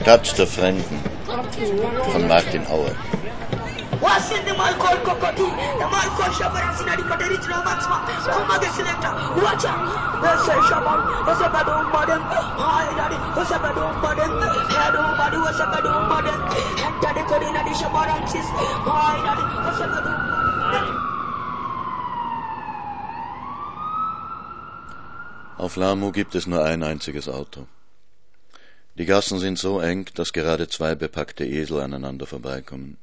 Stadt der Fremden von Martin Auer. wasinde malkol kokoti e malkol shabaran sinadi kate rich romance ma kuma ge selector wacha wese shabar wese badu modern hai dadi wese badu modern hadu badu wese badu modern enter the code in the shabaran sis hai dadi wese badu Auf Lamu gibt es nur ein einziges Auto. Die Gassen sind so eng, dass gerade zwei bepackte Esel aneinander vorbeikommen.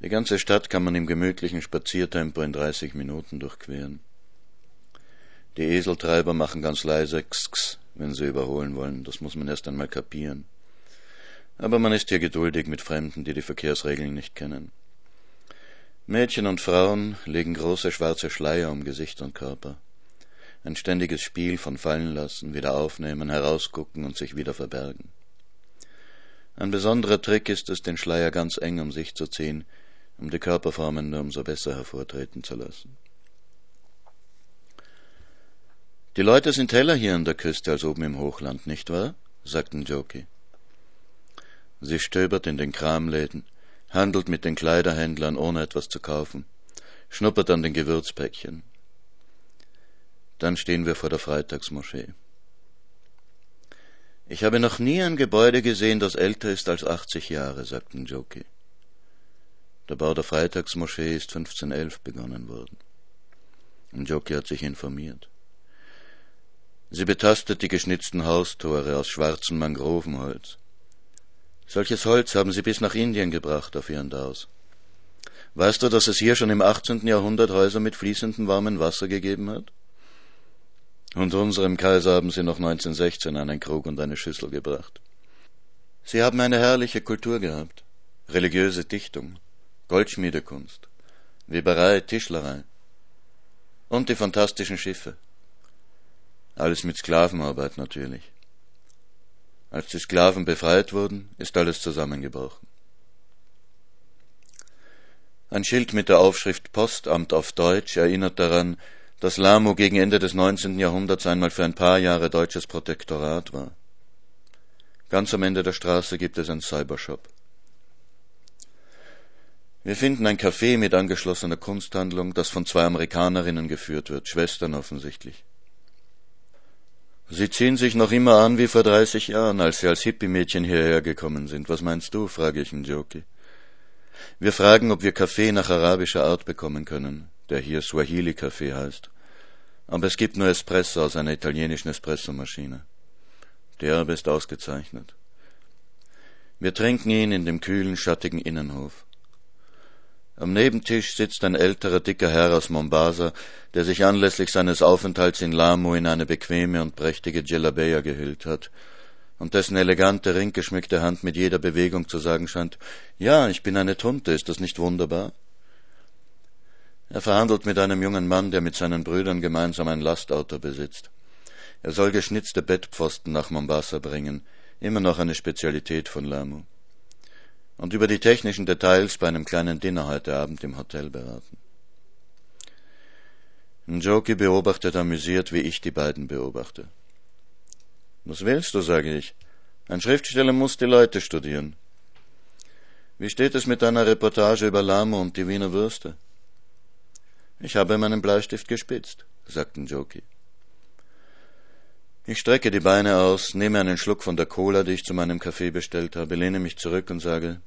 Die ganze Stadt kann man im gemütlichen Spaziertempo in 30 Minuten durchqueren. Die Eseltreiber machen ganz leise X, wenn sie überholen wollen. Das muss man erst einmal kapieren. Aber man ist hier geduldig mit Fremden, die die Verkehrsregeln nicht kennen. Mädchen und Frauen legen große schwarze Schleier um Gesicht und Körper. Ein ständiges Spiel von fallen lassen, wieder aufnehmen, herausgucken und sich wieder verbergen. Ein besonderer Trick ist es, den Schleier ganz eng um sich zu ziehen, um die Körperformen umso besser hervortreten zu lassen. Die Leute sind heller hier an der Küste als oben im Hochland, nicht wahr? sagten Joki. Sie stöbert in den Kramläden, handelt mit den Kleiderhändlern, ohne etwas zu kaufen, schnuppert an den Gewürzpäckchen. Dann stehen wir vor der Freitagsmoschee. Ich habe noch nie ein Gebäude gesehen, das älter ist als 80 Jahre, sagten Joki. Der Bau der Freitagsmoschee ist 1511 begonnen worden. Njoki hat sich informiert. Sie betastet die geschnitzten Haustore aus schwarzem Mangrovenholz. Solches Holz haben sie bis nach Indien gebracht auf ihren Daus. Weißt du, dass es hier schon im 18. Jahrhundert Häuser mit fließendem warmen Wasser gegeben hat? Und unserem Kaiser haben sie noch 1916 einen Krug und eine Schüssel gebracht. Sie haben eine herrliche Kultur gehabt, religiöse Dichtung, Goldschmiedekunst, Weberei, Tischlerei und die fantastischen Schiffe. Alles mit Sklavenarbeit natürlich. Als die Sklaven befreit wurden, ist alles zusammengebrochen. Ein Schild mit der Aufschrift Postamt auf Deutsch erinnert daran, dass Lamo gegen Ende des 19. Jahrhunderts einmal für ein paar Jahre deutsches Protektorat war. Ganz am Ende der Straße gibt es einen Cybershop. Wir finden ein Café mit angeschlossener Kunsthandlung, das von zwei Amerikanerinnen geführt wird, Schwestern offensichtlich. Sie ziehen sich noch immer an wie vor dreißig Jahren, als sie als Hippie-Mädchen hierher gekommen sind. Was meinst du? frage ich Njoki. Wir fragen, ob wir Kaffee nach arabischer Art bekommen können, der hier Swahili-Kaffee heißt. Aber es gibt nur Espresso aus einer italienischen Espressomaschine. Der aber ist ausgezeichnet. Wir trinken ihn in dem kühlen, schattigen Innenhof. Am Nebentisch sitzt ein älterer, dicker Herr aus Mombasa, der sich anlässlich seines Aufenthalts in Lamu in eine bequeme und prächtige Djelabeya gehüllt hat und dessen elegante, ringgeschmückte Hand mit jeder Bewegung zu sagen scheint, ja, ich bin eine Tunte, ist das nicht wunderbar? Er verhandelt mit einem jungen Mann, der mit seinen Brüdern gemeinsam ein Lastauto besitzt. Er soll geschnitzte Bettpfosten nach Mombasa bringen, immer noch eine Spezialität von Lamu und über die technischen Details bei einem kleinen Dinner heute Abend im Hotel beraten. Njoki beobachtet amüsiert, wie ich die beiden beobachte. Was willst du, sage ich. Ein Schriftsteller muss die Leute studieren. Wie steht es mit deiner Reportage über Lamo und die Wiener Würste? Ich habe meinen Bleistift gespitzt, sagte Njoki. Ich strecke die Beine aus, nehme einen Schluck von der Cola, die ich zu meinem Kaffee bestellt habe, lehne mich zurück und sage,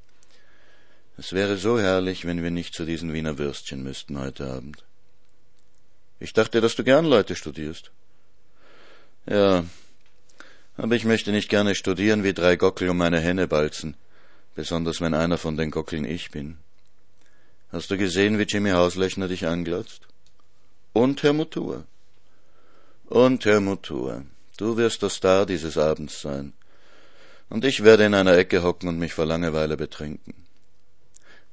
es wäre so herrlich, wenn wir nicht zu diesen Wiener Würstchen müssten heute Abend. Ich dachte, dass du gern Leute studierst. Ja, aber ich möchte nicht gerne studieren wie drei Gockel um meine Henne balzen, besonders wenn einer von den Gockeln ich bin. Hast du gesehen, wie Jimmy Hauslechner dich anglotzt? Und Herr Mutur. Und Herr Mutur. Du wirst der Star dieses Abends sein. Und ich werde in einer Ecke hocken und mich vor Langeweile betrinken.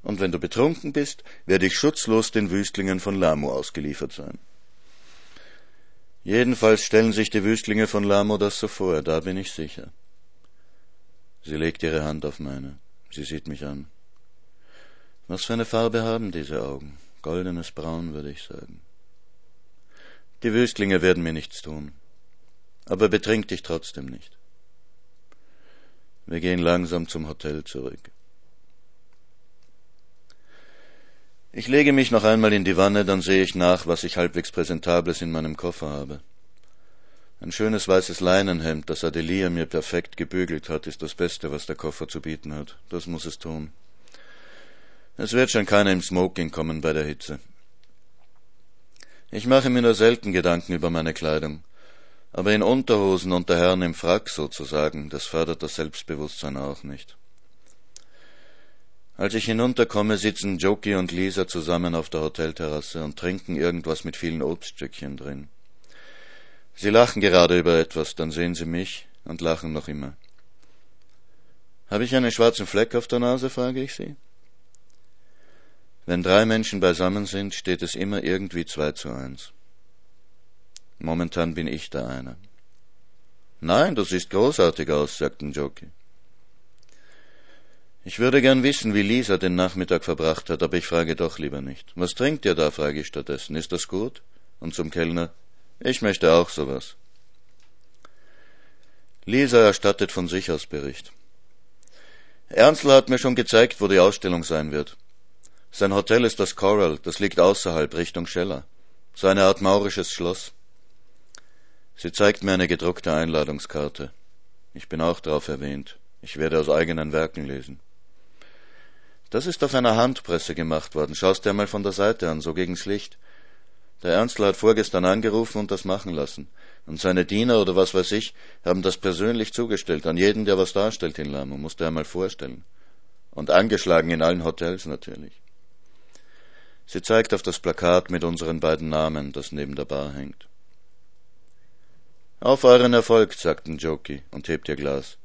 Und wenn du betrunken bist, werde ich schutzlos den Wüstlingen von Lamu ausgeliefert sein. Jedenfalls stellen sich die Wüstlinge von Lamu das so vor, da bin ich sicher. Sie legt ihre Hand auf meine. Sie sieht mich an. Was für eine Farbe haben diese Augen? Goldenes Braun, würde ich sagen. Die Wüstlinge werden mir nichts tun. Aber betrink dich trotzdem nicht. Wir gehen langsam zum Hotel zurück. Ich lege mich noch einmal in die Wanne, dann sehe ich nach, was ich halbwegs Präsentables in meinem Koffer habe. Ein schönes weißes Leinenhemd, das Adelia mir perfekt gebügelt hat, ist das Beste, was der Koffer zu bieten hat. Das muss es tun. Es wird schon keiner im Smoking kommen bei der Hitze. Ich mache mir nur selten Gedanken über meine Kleidung. Aber in Unterhosen und der Herren im Frack sozusagen, das fördert das Selbstbewusstsein auch nicht. Als ich hinunterkomme, sitzen Joki und Lisa zusammen auf der Hotelterrasse und trinken irgendwas mit vielen Obststückchen drin. Sie lachen gerade über etwas, dann sehen sie mich und lachen noch immer. Habe ich einen schwarzen Fleck auf der Nase? frage ich sie. Wenn drei Menschen beisammen sind, steht es immer irgendwie zwei zu eins. Momentan bin ich der eine. Nein, du siehst großartig aus, sagten Joki. Ich würde gern wissen, wie Lisa den Nachmittag verbracht hat, aber ich frage doch lieber nicht. Was trinkt ihr da? frage ich stattdessen. Ist das gut? Und zum Kellner. Ich möchte auch sowas. Lisa erstattet von sich aus Bericht. Ernstl hat mir schon gezeigt, wo die Ausstellung sein wird. Sein Hotel ist das Coral, das liegt außerhalb Richtung Scheller. So eine Art maurisches Schloss. Sie zeigt mir eine gedruckte Einladungskarte. Ich bin auch darauf erwähnt. Ich werde aus eigenen Werken lesen. Das ist auf einer Handpresse gemacht worden. Schau's dir mal von der Seite an, so gegen's Licht. Der Ernstler hat vorgestern angerufen und das machen lassen. Und seine Diener oder was weiß ich haben das persönlich zugestellt an jeden, der was darstellt in Lamo, musst du einmal vorstellen. Und angeschlagen in allen Hotels natürlich. Sie zeigt auf das Plakat mit unseren beiden Namen, das neben der Bar hängt. Auf euren Erfolg, sagten Joki und hebt ihr Glas.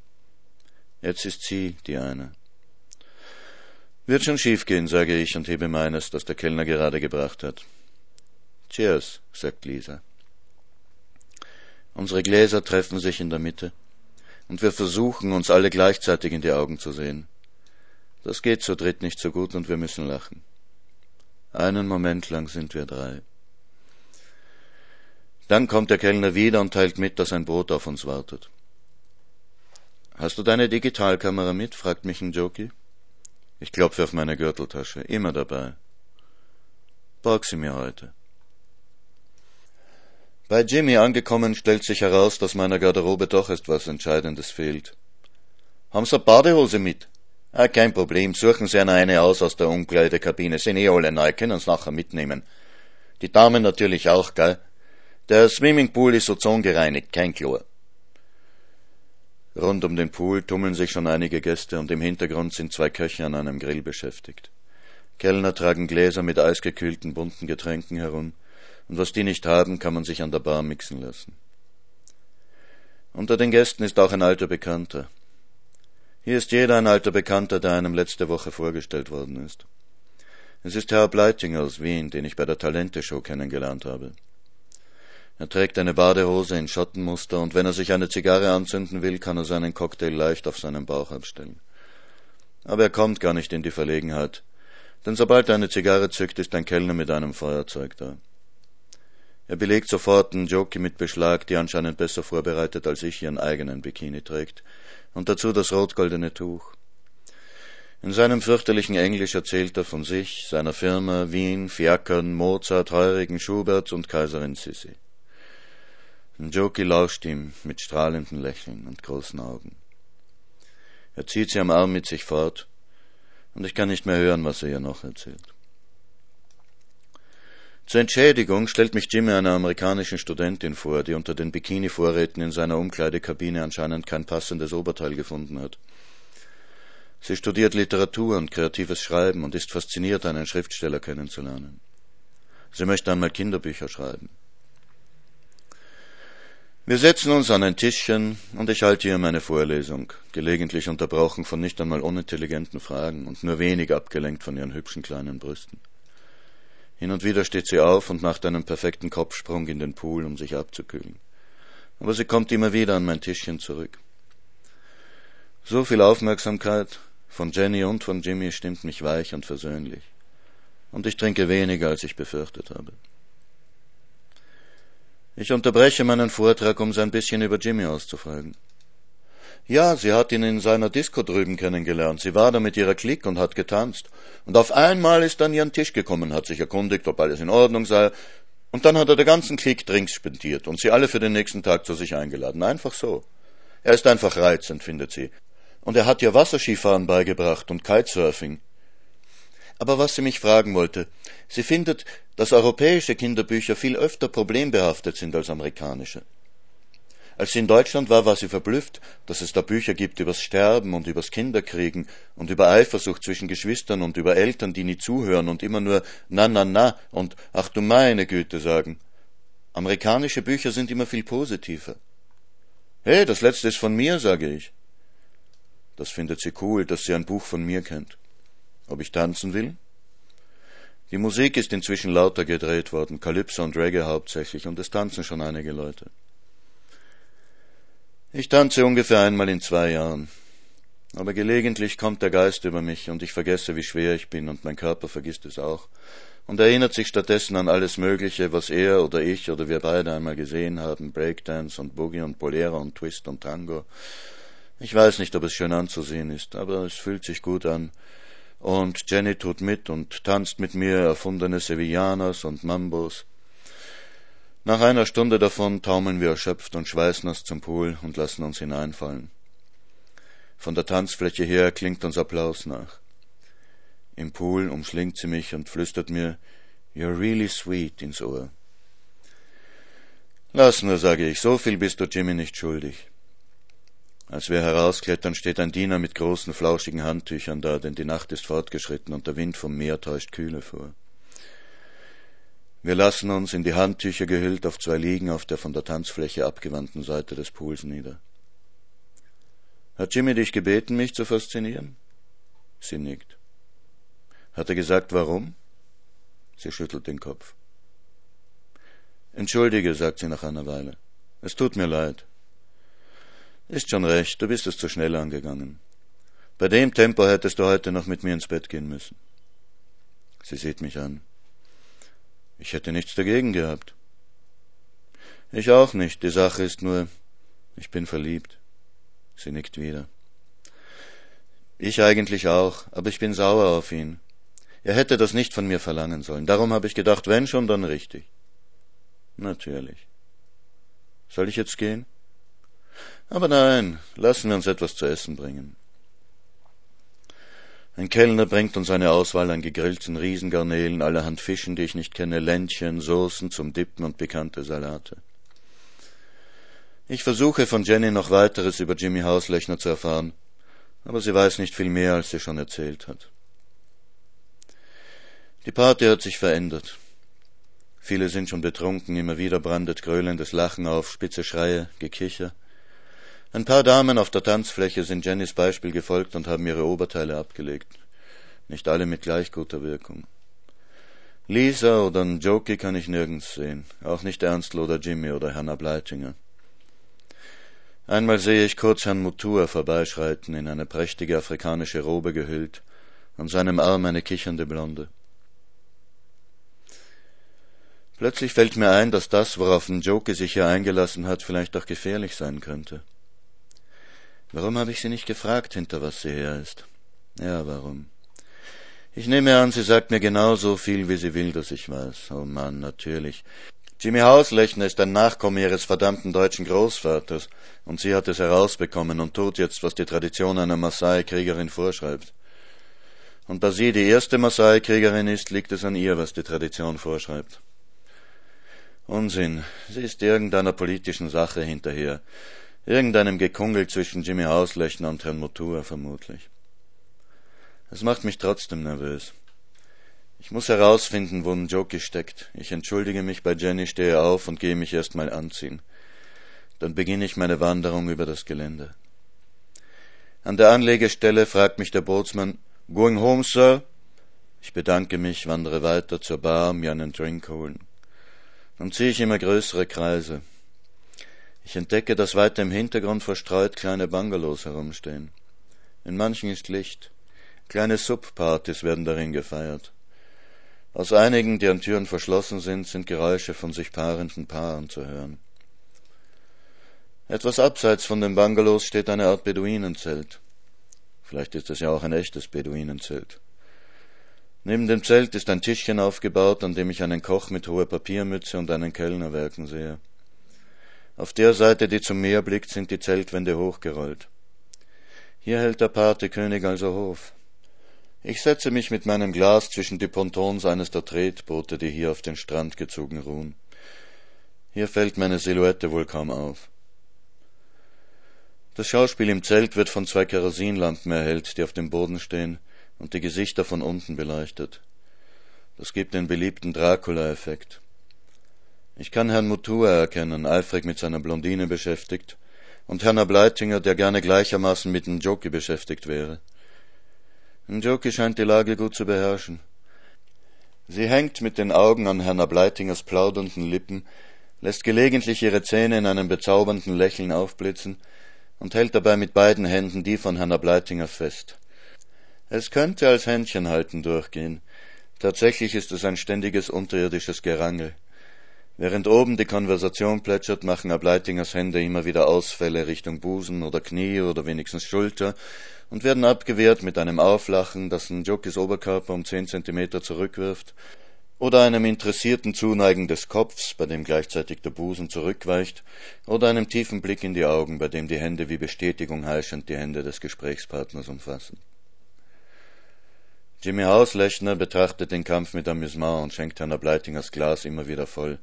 Jetzt ist sie die eine. Wird schon schief gehen, sage ich und hebe meines, das der Kellner gerade gebracht hat. Cheers, sagt Lisa. Unsere Gläser treffen sich in der Mitte, und wir versuchen, uns alle gleichzeitig in die Augen zu sehen. Das geht zu dritt nicht so gut, und wir müssen lachen. Einen Moment lang sind wir drei. Dann kommt der Kellner wieder und teilt mit, dass ein Boot auf uns wartet. Hast du deine Digitalkamera mit? fragt mich ein Jockey. Ich klopfe auf meine Gürteltasche, immer dabei. Borg sie mir heute. Bei Jimmy angekommen, stellt sich heraus, dass meiner Garderobe doch etwas Entscheidendes fehlt. Haben Sie Badehose mit? Ah, kein Problem, suchen Sie eine aus aus der Umkleidekabine, sind eh alle neu, können Sie nachher mitnehmen. Die Damen natürlich auch, gell? Der Swimmingpool ist ozongereinigt, kein Chlor. Rund um den Pool tummeln sich schon einige Gäste und im Hintergrund sind zwei Köche an einem Grill beschäftigt. Kellner tragen Gläser mit eisgekühlten bunten Getränken herum, und was die nicht haben, kann man sich an der Bar mixen lassen. Unter den Gästen ist auch ein alter Bekannter. Hier ist jeder ein alter Bekannter, der einem letzte Woche vorgestellt worden ist. Es ist Herr Bleitinger aus Wien, den ich bei der Talente-Show kennengelernt habe. Er trägt eine Badehose in Schottenmuster und wenn er sich eine Zigarre anzünden will, kann er seinen Cocktail leicht auf seinen Bauch abstellen. Aber er kommt gar nicht in die Verlegenheit, denn sobald er eine Zigarre zückt, ist ein Kellner mit einem Feuerzeug da. Er belegt sofort einen Jockey mit Beschlag, die anscheinend besser vorbereitet als ich ihren eigenen Bikini trägt, und dazu das rot-goldene Tuch. In seinem fürchterlichen Englisch erzählt er von sich, seiner Firma, Wien, Fiakern, Mozart, Heurigen, Schubert und Kaiserin Sissi. Njoki lauscht ihm mit strahlenden Lächeln und großen Augen. Er zieht sie am Arm mit sich fort, und ich kann nicht mehr hören, was er ihr noch erzählt. Zur Entschädigung stellt mich Jimmy einer amerikanischen Studentin vor, die unter den Bikini-Vorräten in seiner Umkleidekabine anscheinend kein passendes Oberteil gefunden hat. Sie studiert Literatur und kreatives Schreiben und ist fasziniert, einen Schriftsteller kennenzulernen. Sie möchte einmal Kinderbücher schreiben. Wir setzen uns an ein Tischchen und ich halte ihr meine Vorlesung, gelegentlich unterbrochen von nicht einmal unintelligenten Fragen und nur wenig abgelenkt von ihren hübschen kleinen Brüsten. Hin und wieder steht sie auf und macht einen perfekten Kopfsprung in den Pool, um sich abzukühlen. Aber sie kommt immer wieder an mein Tischchen zurück. So viel Aufmerksamkeit von Jenny und von Jimmy stimmt mich weich und versöhnlich. Und ich trinke weniger, als ich befürchtet habe. Ich unterbreche meinen Vortrag, um Sie ein bisschen über Jimmy auszufragen. Ja, sie hat ihn in seiner Disco drüben kennengelernt. Sie war da mit ihrer Clique und hat getanzt. Und auf einmal ist er an ihren Tisch gekommen, hat sich erkundigt, ob alles in Ordnung sei. Und dann hat er der ganzen Clique Drinks spendiert und sie alle für den nächsten Tag zu sich eingeladen. Einfach so. Er ist einfach reizend, findet sie. Und er hat ihr Wasserskifahren beigebracht und Kitesurfing. Aber was sie mich fragen wollte, sie findet, dass europäische Kinderbücher viel öfter problembehaftet sind als amerikanische. Als sie in Deutschland war, war sie verblüfft, dass es da Bücher gibt übers Sterben und übers Kinderkriegen und über Eifersucht zwischen Geschwistern und über Eltern, die nie zuhören und immer nur na na na und ach du meine Güte sagen. Amerikanische Bücher sind immer viel positiver. Hey, das letzte ist von mir, sage ich. Das findet sie cool, dass sie ein Buch von mir kennt. Ob ich tanzen will? Die Musik ist inzwischen lauter gedreht worden, Calypso und Reggae hauptsächlich, und es tanzen schon einige Leute. Ich tanze ungefähr einmal in zwei Jahren. Aber gelegentlich kommt der Geist über mich und ich vergesse, wie schwer ich bin und mein Körper vergisst es auch und erinnert sich stattdessen an alles Mögliche, was er oder ich oder wir beide einmal gesehen haben, Breakdance und Boogie und Bolero und Twist und Tango. Ich weiß nicht, ob es schön anzusehen ist, aber es fühlt sich gut an. Und Jenny tut mit und tanzt mit mir erfundene Sevillanas und Mambos. Nach einer Stunde davon taumeln wir erschöpft und schweißnass zum Pool und lassen uns hineinfallen. Von der Tanzfläche her klingt uns Applaus nach. Im Pool umschlingt sie mich und flüstert mir You're really sweet ins Ohr. Lass nur, sage ich, so viel bist du Jimmy nicht schuldig. Als wir herausklettern, steht ein Diener mit großen, flauschigen Handtüchern da, denn die Nacht ist fortgeschritten und der Wind vom Meer täuscht Kühle vor. Wir lassen uns in die Handtücher gehüllt auf zwei Liegen auf der von der Tanzfläche abgewandten Seite des Pools nieder. Hat Jimmy dich gebeten, mich zu faszinieren? Sie nickt. Hat er gesagt, warum? Sie schüttelt den Kopf. Entschuldige, sagt sie nach einer Weile. Es tut mir leid. Ist schon recht, du bist es zu schnell angegangen. Bei dem Tempo hättest du heute noch mit mir ins Bett gehen müssen. Sie sieht mich an. Ich hätte nichts dagegen gehabt. Ich auch nicht. Die Sache ist nur, ich bin verliebt. Sie nickt wieder. Ich eigentlich auch, aber ich bin sauer auf ihn. Er hätte das nicht von mir verlangen sollen. Darum habe ich gedacht, wenn schon, dann richtig. Natürlich. Soll ich jetzt gehen? Aber nein, lassen wir uns etwas zu essen bringen. Ein Kellner bringt uns eine Auswahl an gegrillten Riesengarnelen, allerhand Fischen, die ich nicht kenne, Ländchen, Soßen zum Dippen und pikante Salate. Ich versuche von Jenny noch weiteres über Jimmy Hauslechner zu erfahren, aber sie weiß nicht viel mehr, als sie schon erzählt hat. Die Party hat sich verändert. Viele sind schon betrunken, immer wieder brandet gröhlendes Lachen auf, spitze Schreie, Gekicher. Ein paar Damen auf der Tanzfläche sind Jennys Beispiel gefolgt und haben ihre Oberteile abgelegt. Nicht alle mit gleich guter Wirkung. Lisa oder Njoki kann ich nirgends sehen, auch nicht Ernstl oder Jimmy oder Hannah Bleitinger. Einmal sehe ich kurz Herrn Mutua vorbeischreiten, in eine prächtige afrikanische Robe gehüllt, an seinem Arm eine kichernde Blonde. Plötzlich fällt mir ein, dass das, worauf Njoki sich hier eingelassen hat, vielleicht auch gefährlich sein könnte. Warum habe ich sie nicht gefragt, hinter was sie her ist? Ja, warum? Ich nehme an, sie sagt mir genau so viel, wie sie will, dass ich weiß. Oh Mann, natürlich. Jimmy Hauslechner ist ein Nachkomme ihres verdammten deutschen Großvaters, und sie hat es herausbekommen und tut jetzt, was die Tradition einer Maasai-Kriegerin vorschreibt. Und da sie die erste Maasai-Kriegerin ist, liegt es an ihr, was die Tradition vorschreibt. Unsinn. Sie ist irgendeiner politischen Sache hinterher. Irgendeinem Gekungel zwischen Jimmy Hauslechner und Herrn Motua vermutlich. Es macht mich trotzdem nervös. Ich muss herausfinden, wo Njoki steckt. Ich entschuldige mich bei Jenny, stehe auf und gehe mich erstmal anziehen. Dann beginne ich meine Wanderung über das Gelände. An der Anlegestelle fragt mich der Bootsmann, Going home, Sir? Ich bedanke mich, wandere weiter zur Bar, mir einen Drink holen. Dann ziehe ich immer größere Kreise. Ich entdecke, dass weiter im Hintergrund verstreut kleine Bungalows herumstehen. In manchen ist Licht. Kleine Subpartys werden darin gefeiert. Aus einigen, deren Türen verschlossen sind, sind Geräusche von sich paarenden Paaren zu hören. Etwas abseits von den Bungalows steht eine Art Beduinenzelt. Vielleicht ist es ja auch ein echtes Beduinenzelt. Neben dem Zelt ist ein Tischchen aufgebaut, an dem ich einen Koch mit hoher Papiermütze und einen Kellner werken sehe. Auf der Seite, die zum Meer blickt, sind die Zeltwände hochgerollt. Hier hält der Pate König also Hof. Ich setze mich mit meinem Glas zwischen die Pontons eines der Tretboote, die hier auf den Strand gezogen ruhen. Hier fällt meine Silhouette wohl kaum auf. Das Schauspiel im Zelt wird von zwei Kerosinlampen erhellt, die auf dem Boden stehen und die Gesichter von unten beleuchtet. Das gibt den beliebten Dracula-Effekt. Ich kann Herrn Mutua erkennen, eifrig mit seiner Blondine beschäftigt, und Herrn Ableitinger, der gerne gleichermaßen mit Njoki beschäftigt wäre. Njoki scheint die Lage gut zu beherrschen. Sie hängt mit den Augen an Herrn Ableitingers plaudernden Lippen, lässt gelegentlich ihre Zähne in einem bezaubernden Lächeln aufblitzen und hält dabei mit beiden Händen die von Herrn Ableitinger fest. Es könnte als Händchenhalten durchgehen. Tatsächlich ist es ein ständiges unterirdisches Gerangel. Während oben die Konversation plätschert, machen Ableitingers Hände immer wieder Ausfälle Richtung Busen oder Knie oder wenigstens Schulter und werden abgewehrt mit einem Auflachen, das Njokis Oberkörper um zehn Zentimeter zurückwirft, oder einem interessierten Zuneigen des Kopfs, bei dem gleichzeitig der Busen zurückweicht, oder einem tiefen Blick in die Augen, bei dem die Hände wie Bestätigung heischend die Hände des Gesprächspartners umfassen. Jimmy Hauslechner betrachtet den Kampf mit Amüsement und schenkt Herrn Bleitingers Glas immer wieder voll,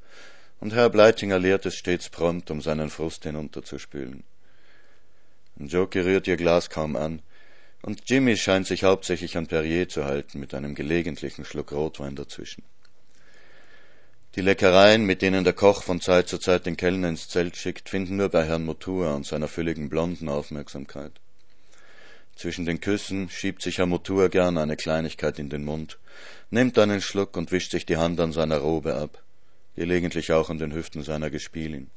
und Herr Bleitinger leert es stets prompt, um seinen Frust hinunterzuspülen. Joki rührt ihr Glas kaum an, und Jimmy scheint sich hauptsächlich an Perrier zu halten, mit einem gelegentlichen Schluck Rotwein dazwischen. Die Leckereien, mit denen der Koch von Zeit zu Zeit den Kellner ins Zelt schickt, finden nur bei Herrn Motua und seiner fülligen blonden Aufmerksamkeit. Zwischen den Küssen schiebt sich Motua gern eine Kleinigkeit in den Mund, nimmt einen Schluck und wischt sich die Hand an seiner Robe ab, gelegentlich auch an den Hüften seiner Gespielin.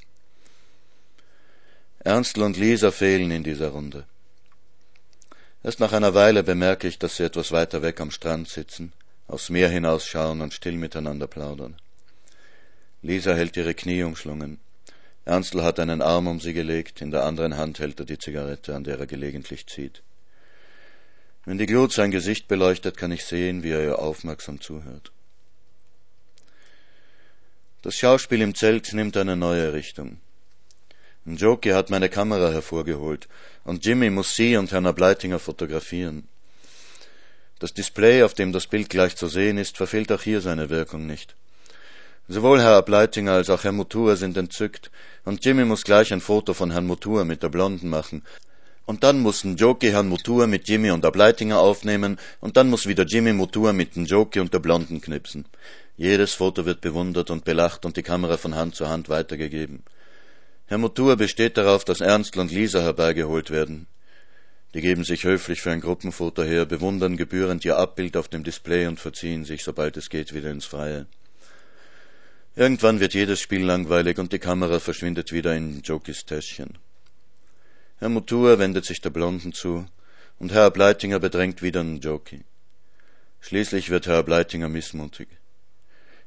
Ernstl und Lisa fehlen in dieser Runde. Erst nach einer Weile bemerke ich, dass sie etwas weiter weg am Strand sitzen, aufs Meer hinausschauen und still miteinander plaudern. Lisa hält ihre Knie umschlungen. Ernstl hat einen Arm um sie gelegt, in der anderen Hand hält er die Zigarette, an der er gelegentlich zieht. Wenn die Glut sein Gesicht beleuchtet, kann ich sehen, wie er ihr aufmerksam zuhört. Das Schauspiel im Zelt nimmt eine neue Richtung. Njoki hat meine Kamera hervorgeholt und Jimmy muss sie und Herrn Ableitinger fotografieren. Das Display, auf dem das Bild gleich zu sehen ist, verfehlt auch hier seine Wirkung nicht. Sowohl Herr Ableitinger als auch Herr Mutur sind entzückt, und Jimmy muss gleich ein Foto von Herrn Mutur mit der Blonden machen. Und dann muss Njoki Herrn Mutur mit Jimmy und Ableitinger aufnehmen, und dann muss wieder Jimmy Mutur mit Njoki und der Blonden knipsen. Jedes Foto wird bewundert und belacht und die Kamera von Hand zu Hand weitergegeben. Herr Motur besteht darauf, dass Ernstl und Lisa herbeigeholt werden. Die geben sich höflich für ein Gruppenfoto her, bewundern gebührend ihr Abbild auf dem Display und verziehen sich, sobald es geht, wieder ins Freie. Irgendwann wird jedes Spiel langweilig und die Kamera verschwindet wieder in Jokis Täschchen. Herr Mutua wendet sich der Blonden zu und Herr Bleitinger bedrängt wieder einen Joki. Schließlich wird Herr Bleitinger missmutig.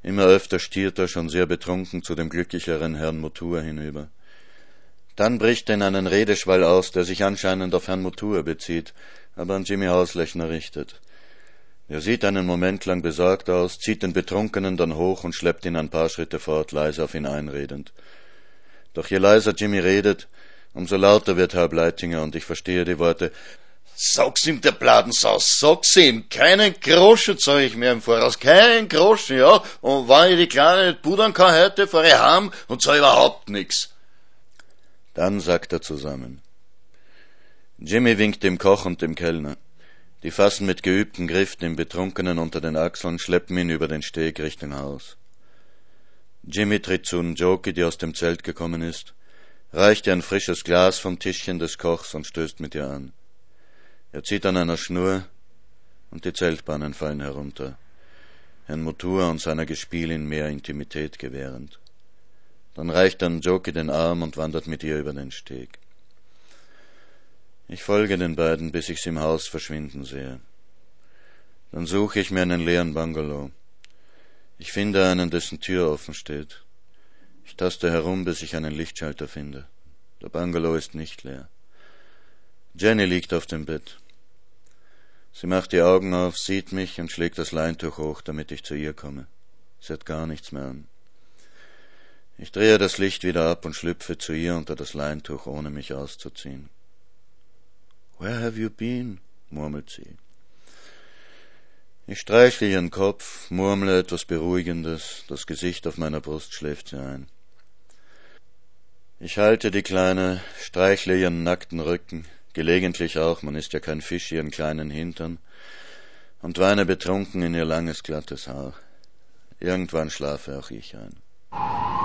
Immer öfter stiert er schon sehr betrunken zu dem glücklicheren Herrn Mutua hinüber. Dann bricht er in einen Redeschwall aus, der sich anscheinend auf Herrn Mutua bezieht, aber an Jimmy Hauslechner richtet. Er sieht einen Moment lang besorgt aus, zieht den Betrunkenen dann hoch und schleppt ihn ein paar Schritte fort, leise auf ihn einredend. Doch je leiser Jimmy redet, umso lauter wird Herr Bleitinger, und ich verstehe die Worte Sag's ihm, der Bladensaus, sag's ihm, keinen Groschen zahl ich mehr im Voraus, keinen Groschen, ja, und wenn ich die Kleine nicht pudern kann heute, fahr ich heim und zahl überhaupt nix. Dann sagt er zusammen. Jimmy winkt dem Koch und dem Kellner. Die fassen mit geübtem Griff den Betrunkenen unter den Achseln, schleppen ihn über den Steg Richtung Haus. Jimmy tritt zu Njoki, die aus dem Zelt gekommen ist, reicht ihr ein frisches Glas vom Tischchen des Kochs und stößt mit ihr an. Er zieht an einer Schnur und die Zeltbahnen fallen herunter, Herrn Motur und seiner Gespielin mehr Intimität gewährend. Dann reicht dann Joki den Arm und wandert mit ihr über den Steg. Ich folge den beiden, bis ich sie im Haus verschwinden sehe. Dann suche ich mir einen leeren Bungalow. Ich finde einen, dessen Tür offen steht. Ich taste herum, bis ich einen Lichtschalter finde. Der Bungalow ist nicht leer. Jenny liegt auf dem Bett. Sie macht die Augen auf, sieht mich und schlägt das Leintuch hoch, damit ich zu ihr komme. Sie hat gar nichts mehr an. Ich drehe das Licht wieder ab und schlüpfe zu ihr unter das Leintuch, ohne mich auszuziehen. Where have you been? murmelt sie. Ich streichle ihren Kopf, murmle etwas Beruhigendes, das Gesicht auf meiner Brust schläft sie ein. Ich halte die Kleine, streichle ihren nackten Rücken, gelegentlich auch, man ist ja kein Fisch, ihren kleinen Hintern, und weine betrunken in ihr langes, glattes Haar. Irgendwann schlafe auch ich ein.